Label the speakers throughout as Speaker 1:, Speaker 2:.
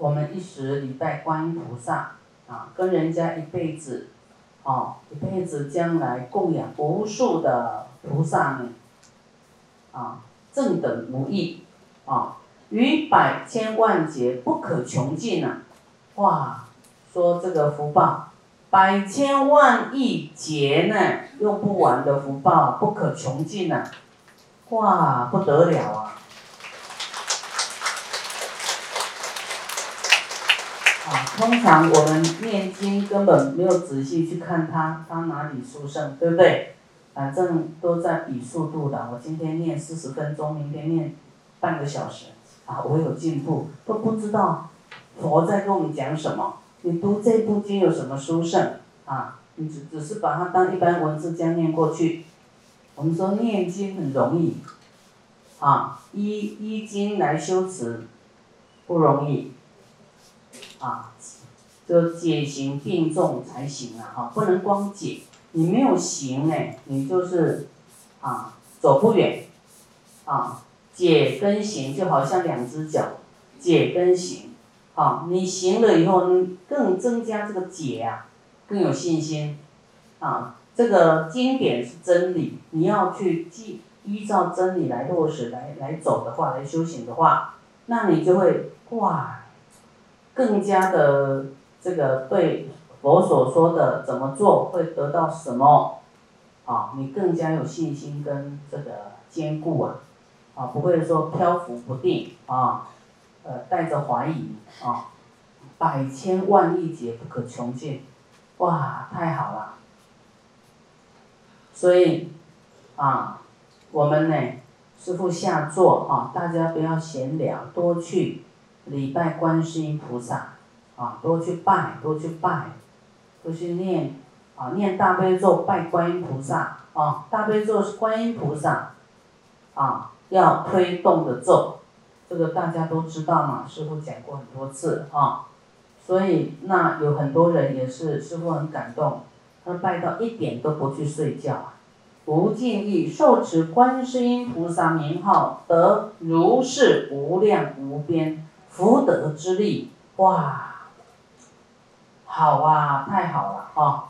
Speaker 1: 我们一时礼拜观音菩萨啊，跟人家一辈子，哦，一辈子将来供养无数的菩萨呢，啊，正等无异，啊，于百千万劫不可穷尽啊！哇，说这个福报，百千万亿劫呢，用不完的福报，不可穷尽呐！哇，不得了啊！啊，通常我们念经根本没有仔细去看它，它哪里殊胜，对不对？反正都在比速度的。我今天念四十分钟，明天念半个小时，啊，我有进步，都不知道佛在跟我们讲什么。你读这部经有什么殊胜啊？你只只是把它当一般文字这样念过去。我们说念经很容易，啊，依依经来修持不容易。啊，就解行并重才行啊！哈，不能光解，你没有行呢，你就是啊走不远。啊，解跟行就好像两只脚，解跟行，啊，你行了以后，更增加这个解啊，更有信心。啊，这个经典是真理，你要去记依照真理来落实来来走的话，来修行的话，那你就会哇。更加的这个对佛所说的怎么做会得到什么，啊，你更加有信心跟这个坚固啊，啊，不会说漂浮不定啊，呃，带着怀疑啊，百千万亿劫不可穷尽，哇，太好了，所以啊，我们呢，师傅下座啊，大家不要闲聊，多去。礼拜观世音菩萨，啊，多去拜，多去拜，多去念，啊，念大悲咒拜观音菩萨，啊，大悲咒是观音菩萨，啊，要推动的咒，这个大家都知道嘛，师傅讲过很多次，啊，所以那有很多人也是师傅很感动，他拜到一点都不去睡觉，不尽意受持观世音菩萨名号，得如是无量无边。福德之力，哇，好啊，太好了啊！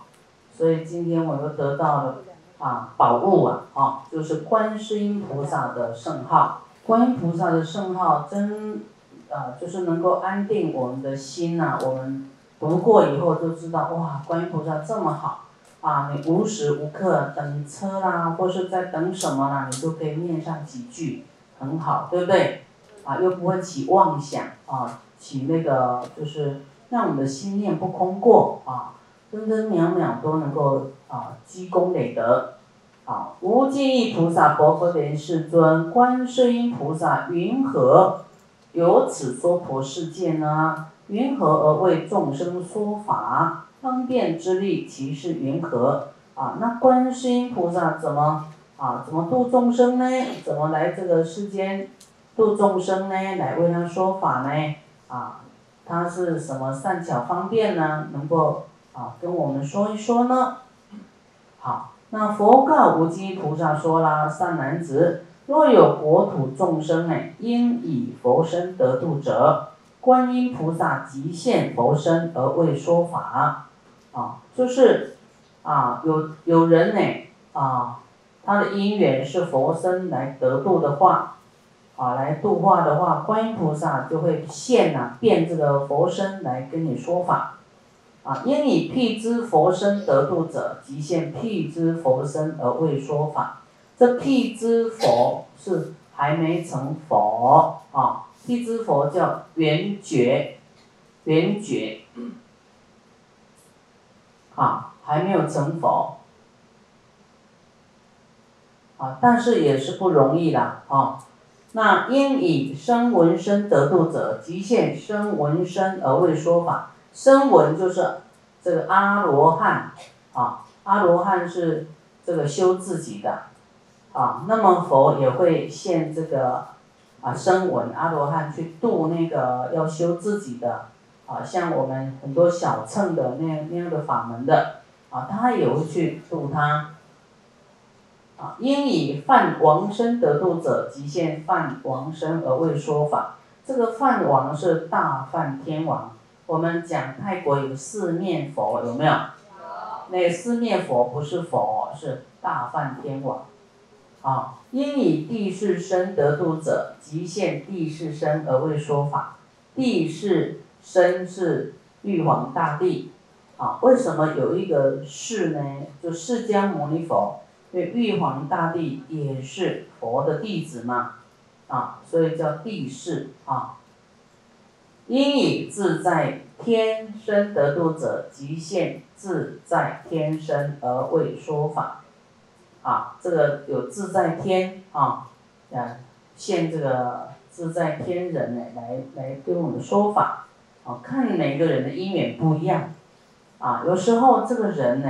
Speaker 1: 所以今天我又得到了啊宝物啊，啊，就是观世音菩萨的圣号。观音菩萨的圣号真啊，就是能够安定我们的心呐。我们读过以后就知道，哇，观音菩萨这么好啊！你无时无刻等车啦，或是在等什么啦，你都可以念上几句，很好，对不对？啊，又不会起妄想啊，起那个就是让我们的心念不空过啊，分分秒秒都能够啊积功累德，啊，无尽意菩萨、薄荷莲世尊、观世音菩萨云何有此娑婆世界呢？云何而为众生说法？方便之力，其是云何？啊，那观世音菩萨怎么啊？怎么度众生呢？怎么来这个世间？度众生呢，来为他说法呢，啊，他是什么善巧方便呢？能够啊跟我们说一说呢？好，那佛告无极菩萨说啦，善男子，若有国土众生呢，应以佛身得度者，观音菩萨即现佛身而为说法，啊，就是啊有有人呢啊，他的因缘是佛身来得度的话。啊，来度化的话，观音菩萨就会现呐，变这个佛身来跟你说法。啊，因以辟之佛身得度者，即现辟之佛身而为说法。这辟之佛是还没成佛啊，辟之佛叫圆觉，圆觉，啊，还没有成佛。啊，但是也是不容易的啊。那因以声闻身得度者，即现声闻身而为说法。声闻就是这个阿罗汉，啊，阿罗汉是这个修自己的，啊，那么佛也会现这个啊声闻阿罗汉去度那个要修自己的，啊，像我们很多小乘的那那样的法门的，啊，他也会去度他。啊，因以犯王身得度者，即现犯王身而为说法。这个梵王是大梵天王。我们讲泰国有四面佛，有没有？那四面佛不是佛，是大梵天王。啊，因以地势身得度者，即现地势身而为说法。地势身是玉皇大帝。啊，为什么有一个释呢？就释迦牟尼佛，因为玉皇大帝也是佛的弟子嘛。啊，所以叫地势啊。因以自在天身得度者，即现自在天身而为说法。啊，这个有自在天啊，啊，现这个自在天人呢，来来跟我们说法。啊，看每个人的因缘不一样。啊，有时候这个人呢，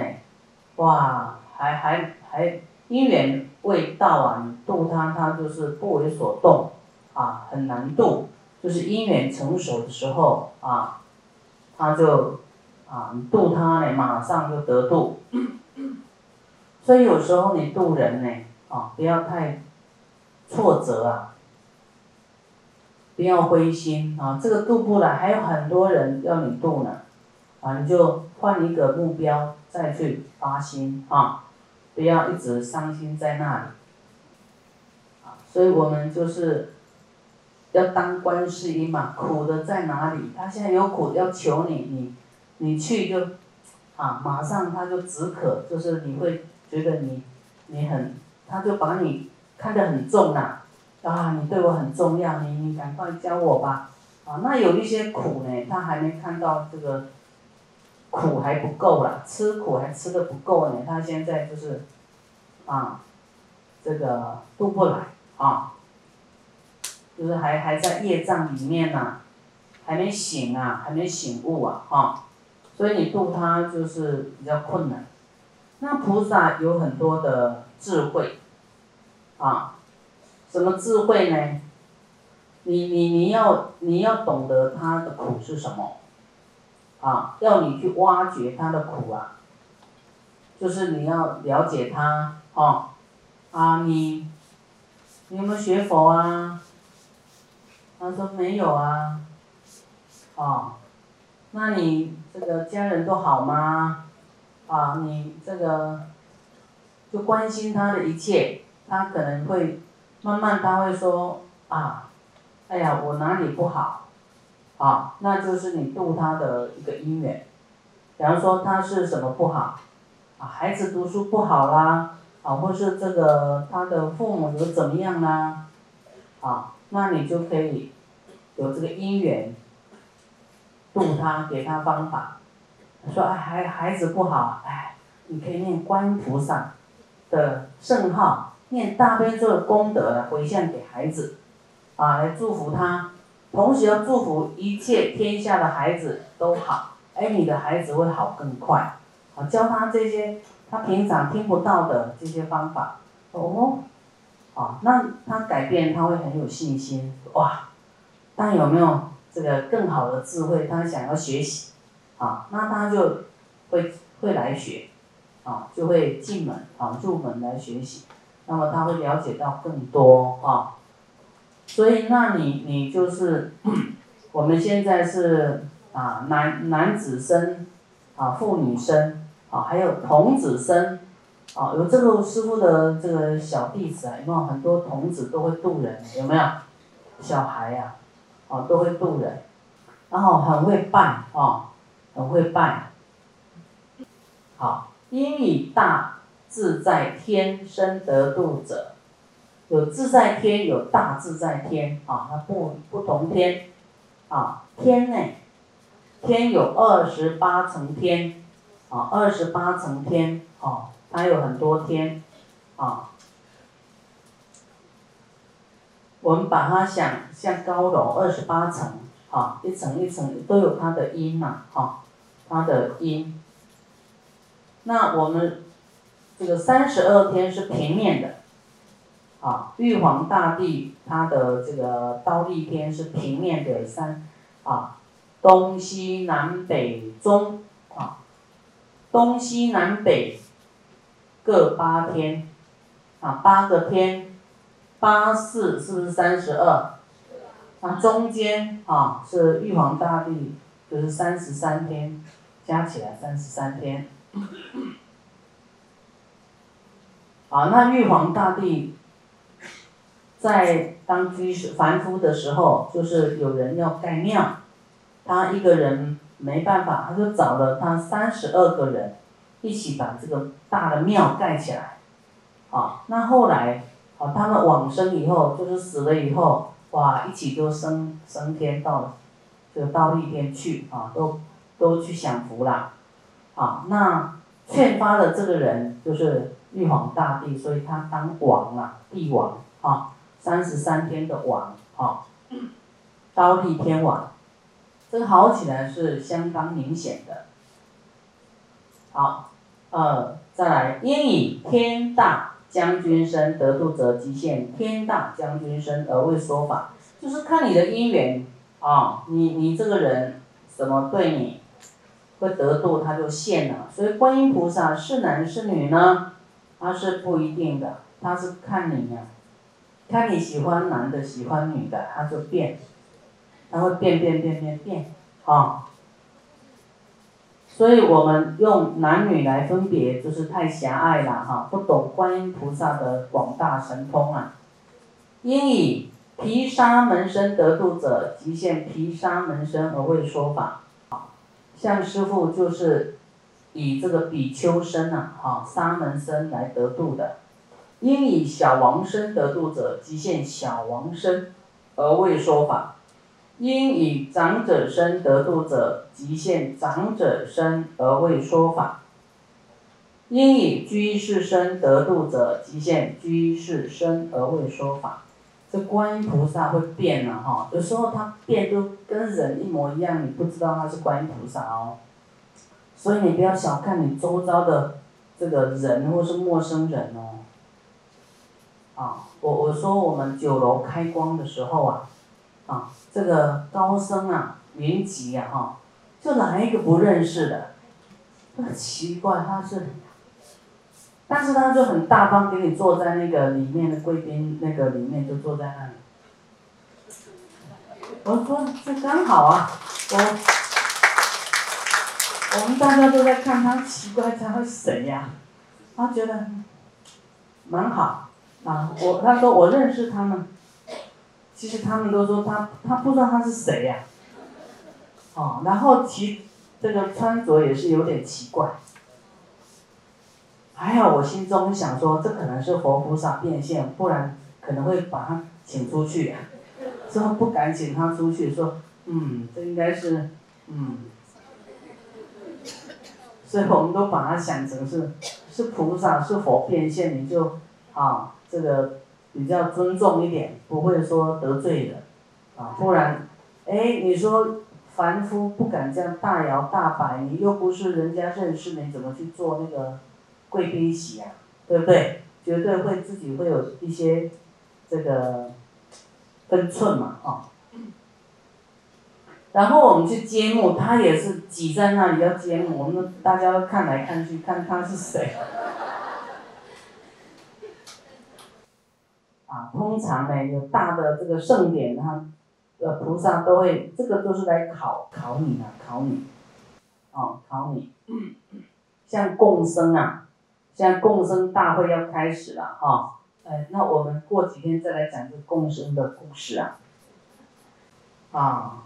Speaker 1: 哇，还还还因缘未到啊，你度他，他就是不为所动，啊，很难度。就是因缘成熟的时候啊，他就啊，你度他呢，马上就得度。所以有时候你度人呢，啊，不要太挫折啊，不要灰心啊。这个度不来，还有很多人要你度呢，啊，你就换一个目标再去发心啊，不要一直伤心在那里。啊，所以我们就是。要当观世音嘛，苦的在哪里？他现在有苦要求你，你，你去就，啊，马上他就止渴，就是你会觉得你，你很，他就把你看得很重呐，啊，你对我很重要，你你赶快教我吧，啊，那有一些苦呢，他还没看到这个，苦还不够了，吃苦还吃的不够呢，他现在就是，啊，这个渡不来啊。就是还还在业障里面呢，还没醒啊，还没醒悟啊，哈，所以你度他就是比较困难。那菩萨有很多的智慧，啊，什么智慧呢？你你你要你要懂得他的苦是什么，啊，要你去挖掘他的苦啊，就是你要了解他，哦，啊你，你有没有学佛啊？他说没有啊，哦，那你这个家人都好吗？啊，你这个就关心他的一切，他可能会慢慢他会说啊，哎呀，我哪里不好？啊，那就是你度他的一个因缘。比方说他是什么不好？啊，孩子读书不好啦，啊，或是这个他的父母有怎么样啦？啊。那你就可以有这个因缘度他，给他方法。说哎，孩孩子不好，哎，你可以念观音菩萨的圣号，念大悲咒的功德来回向给孩子，啊，来祝福他。同时要祝福一切天下的孩子都好，哎，你的孩子会好更快。啊，教他这些他平常听不到的这些方法，哦。啊，那他改变，他会很有信心，哇！但有没有这个更好的智慧？他想要学习，啊，那他就会会来学，啊，就会进门啊入门来学习，那么他会了解到更多啊。所以，那你你就是我们现在是啊男男子生，啊妇女生，啊还有童子生。啊，有这个师傅的这个小弟子啊，有没有很多童子都会渡人？有没有？小孩呀，哦，都会渡人，然后很会拜，哦，很会拜。好，因以大自在天生得度者，有自在天，有大自在天，啊，它不不同天，啊，天呢，天有二十八层天，啊，二十八层天，啊。它有很多天，啊，我们把它想像高楼二十八层，啊，一层一层都有它的音呐，哈，它的音。那我们这个三十二天是平面的，啊，玉皇大帝他的这个刀立天是平面的三，啊，东西南北中，啊，东西南北。各八天，啊，八个天，八四是不是三十二？那中间啊是玉皇大帝，就是三十三天，加起来三十三天。啊，那玉皇大帝在当居士凡夫的时候，就是有人要盖庙，他一个人没办法，他就找了他三十二个人，一起把这个大的庙盖起来。啊，那后来，啊，他们往生以后，就是死了以后，哇，一起都升升天到了，就到那天去啊，都都去享福啦。啊，那劝 发的这个人就是玉皇大帝，所以他当王啊，帝王啊，三十三天的王啊，刀立天王，这个好起来是相当明显的。好，呃，再来，因以天大。将军身得度者，即现天大将军身而为说法，就是看你的因缘啊，你你这个人怎么对你会得度，他就现了。所以观音菩萨是男是女呢？他是不一定的，他是看你呀，看你喜欢男的喜欢女的，他就变，他会变变变变变，啊。所以我们用男女来分别，就是太狭隘了哈，不懂观音菩萨的广大神通啊。因以毗沙门身得度者，即现毗沙门身而为说法。像师父就是以这个比丘身呐，哈，沙门身来得度的。因以小王身得度者，即现小王身而为说法。因以长者身得度者，即现长者身而为说法；因以居士身得度者，即现居士身而为说法。这观音菩萨会变了哈，有时候他变都跟人一模一样，你不知道他是观音菩萨哦。所以你不要小看你周遭的这个人或是陌生人哦。啊，我我说我们九楼开光的时候啊。啊，这个高僧啊，云集呀，哈，就来一个不认识的，很奇怪，他是，但是他就很大方，给你坐在那个里面的贵宾那个里面，就坐在那里。我说这刚好啊，我，我们大家都在看他，奇怪他会谁呀？他觉得蛮好啊，我他说我认识他们。其实他们都说他他不知道他是谁呀，哦，然后其这个穿着也是有点奇怪，还好我心中想说这可能是佛菩萨变现，不然可能会把他请出去，之后不敢请他出去，说嗯这应该是嗯，所以我们都把他想成是是菩萨是佛变现，你就啊这个。比较尊重一点，不会说得罪人，啊，不然，哎，你说凡夫不敢这样大摇大摆，你又不是人家认识你，怎么去做那个贵宾席啊？对不对？绝对会自己会有一些这个分寸嘛，啊。然后我们去揭幕，他也是挤在那里要揭幕，我们大家看来看去，看他是谁。啊，通常呢，有大的这个盛典，哈，呃，菩萨都会，这个都是来考考你的，考你，哦，考你。像共生啊，像共生大会要开始了哈，哎，那我们过几天再来讲这共生的故事啊。啊，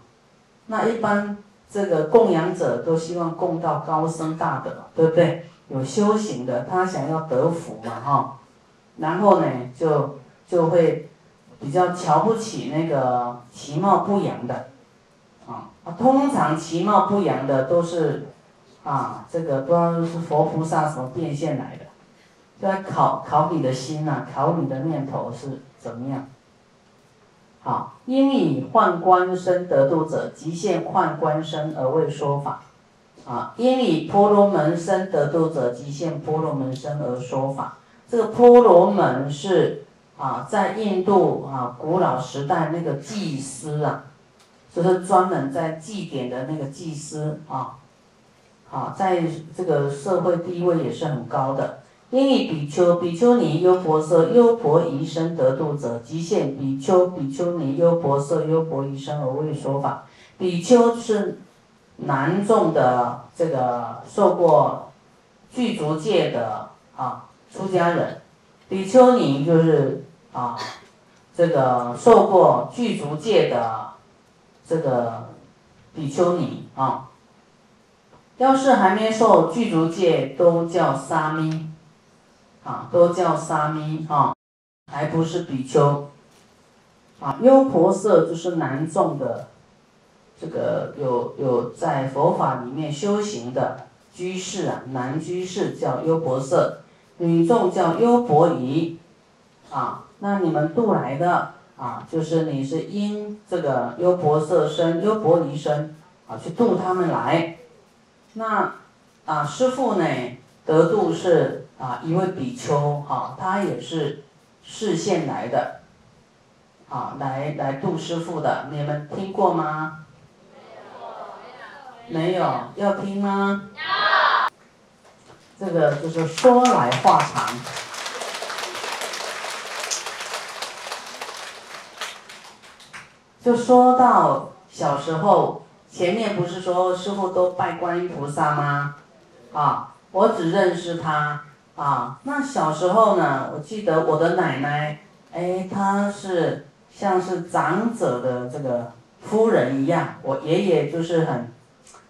Speaker 1: 那一般这个供养者都希望供到高僧大德，对不对？有修行的，他想要得福嘛，哈，然后呢，就。就会比较瞧不起那个其貌不扬的，啊，通常其貌不扬的都是，啊，这个不知道是佛菩萨什么变现来的，就来考考你的心呐，考你的念头是怎么样。好，因以宦官身得度者，即现宦官身而为说法。啊，因以婆罗门身得度者，即现婆罗门身而说法。这个婆罗门是。啊，在印度啊，古老时代那个祭司啊，就是专门在祭典的那个祭司啊，啊，在这个社会地位也是很高的。因以比丘、比丘尼、优婆塞、优婆夷身得度者，即现比丘、比丘尼、优婆塞、优婆夷身而为说法。比丘是南众的这个受过具足戒的啊出家人，比丘尼就是啊这个受过具足戒的这个比丘尼啊。要是还没受具足戒，都叫沙弥。啊，都叫沙弥啊，还不是比丘。啊，优婆塞就是男众的，这个有有在佛法里面修行的居士啊，男居士叫优婆塞，女众叫优婆夷。啊，那你们度来的啊，就是你是因这个优婆塞身、优婆夷身啊，去度他们来。那啊，师父呢得度是。啊，一位比丘，哈，他也是视线来的，啊，来来度师傅的，你们听过吗？没有，要听吗？要。这个就是说来话长，就说到小时候，前面不是说师傅都拜观音菩萨吗？啊，我只认识他。啊，那小时候呢，我记得我的奶奶，哎，她是像是长者的这个夫人一样，我爷爷就是很，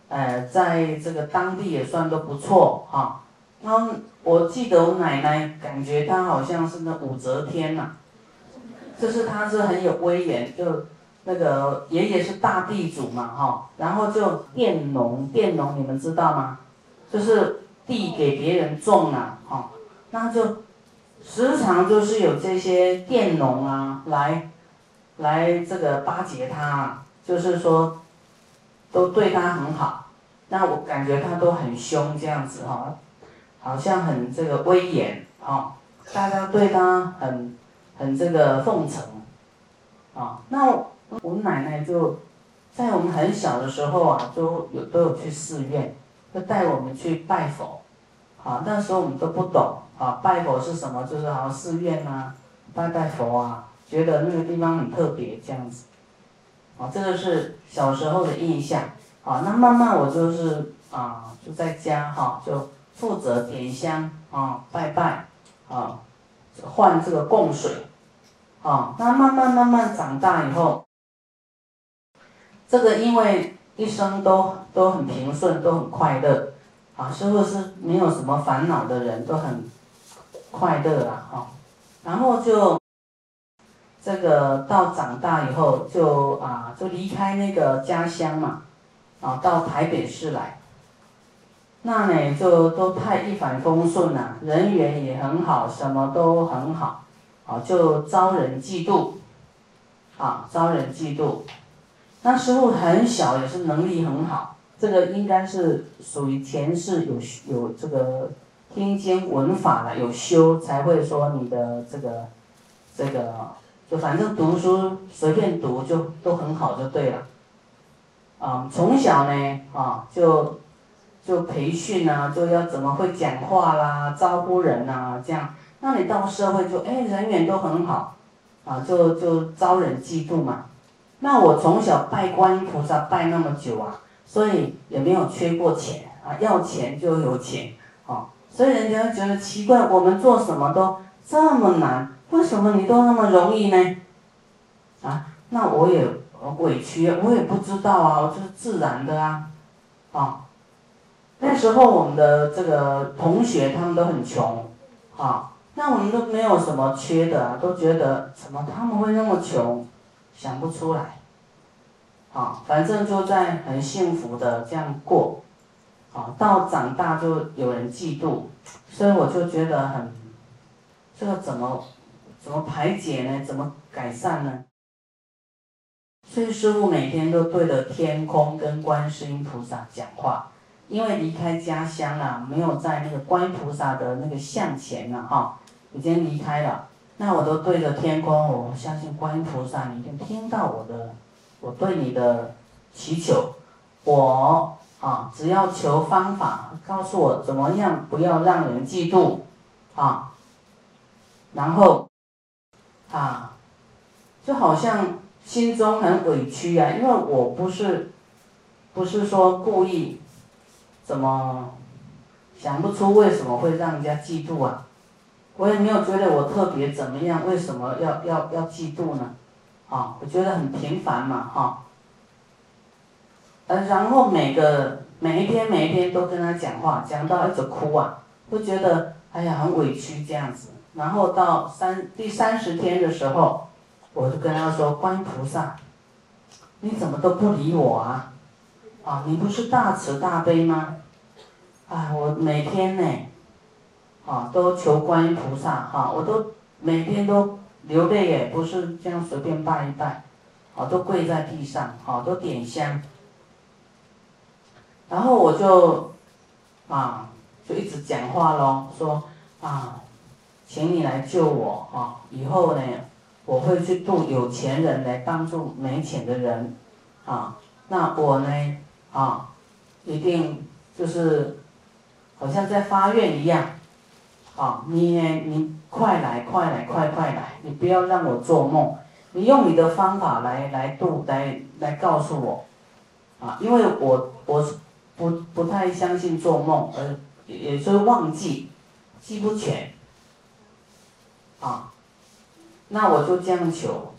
Speaker 1: 呃，在这个当地也算都不错哈。然后我记得我奶奶感觉她好像是那武则天呐，就是她是很有威严，就那个爷爷是大地主嘛哈，然后就佃农，佃农你们知道吗？就是。地给别人种啊，哈，那就时常就是有这些佃农啊来，来这个巴结他，就是说，都对他很好，那我感觉他都很凶这样子哈，好像很这个威严哦，大家对他很很这个奉承，啊，那我们奶奶就在我们很小的时候啊，就有都有去寺院。就带我们去拜佛，啊，那时候我们都不懂啊，拜佛是什么？就是好像寺院啊，拜拜佛啊，觉得那个地方很特别这样子，啊，这个是小时候的印象，啊，那慢慢我就是啊，就在家哈，就负责点香啊，拜拜，啊，换这个供水，啊，那慢慢慢慢长大以后，这个因为。一生都都很平顺，都很快乐，啊，师傅是没有什么烦恼的人，都很快乐啊，哈。然后就这个到长大以后，就啊，就离开那个家乡嘛，啊，到台北市来。那呢，就都太一帆风顺了，人缘也很好，什么都很好，啊，就招人嫉妒，啊，招人嫉妒。那时候很小，也是能力很好，这个应该是属于前世有有这个听经闻法的，有修才会说你的这个这个，就反正读书随便读就都很好就对了。啊，从小呢啊就就培训啊，就要怎么会讲话啦，招呼人呐这样，那你到社会就哎人缘都很好，啊就就招人嫉妒嘛。那我从小拜观音菩萨拜那么久啊，所以也没有缺过钱啊，要钱就有钱，哦，所以人家觉得奇怪，我们做什么都这么难，为什么你都那么容易呢？啊，那我也委屈，我也不知道啊，我就是自然的啊，啊，那时候我们的这个同学他们都很穷，啊，那我们都没有什么缺的啊，都觉得怎么他们会那么穷？想不出来，啊，反正就在很幸福的这样过，啊，到长大就有人嫉妒，所以我就觉得很，这个怎么怎么排解呢？怎么改善呢？所以师傅每天都对着天空跟观世音菩萨讲话，因为离开家乡了，没有在那个观音菩萨的那个像前了哈，已经离开了。那我都对着天空，我相信观音菩萨，你一定听到我的，我对你的祈求，我啊，只要求方法，告诉我怎么样，不要让人嫉妒，啊，然后，啊，就好像心中很委屈啊，因为我不是，不是说故意，怎么，想不出为什么会让人家嫉妒啊，我也没有觉得我特别怎么样，为什么要要要嫉妒呢？啊，我觉得很平凡嘛，哈。呃，然后每个每一天每一天都跟他讲话，讲到一直哭啊，都觉得哎呀很委屈这样子。然后到三第三十天的时候，我就跟他说：“观音菩萨，你怎么都不理我啊？啊，你不是大慈大悲吗？啊，我每天呢，啊都求观音菩萨哈，我都每天都流泪耶，不是这样随便拜一拜，啊都跪在地上，啊都点香。”然后我就，啊，就一直讲话喽，说啊，请你来救我啊！以后呢，我会去度有钱人来帮助没钱的人，啊，那我呢，啊，一定就是，好像在发愿一样，啊，你，你快来，快来，快快来！你不要让我做梦，你用你的方法来来度，来来告诉我，啊，因为我我。不不太相信做梦，呃，也是忘记，记不全，啊，那我就这样求。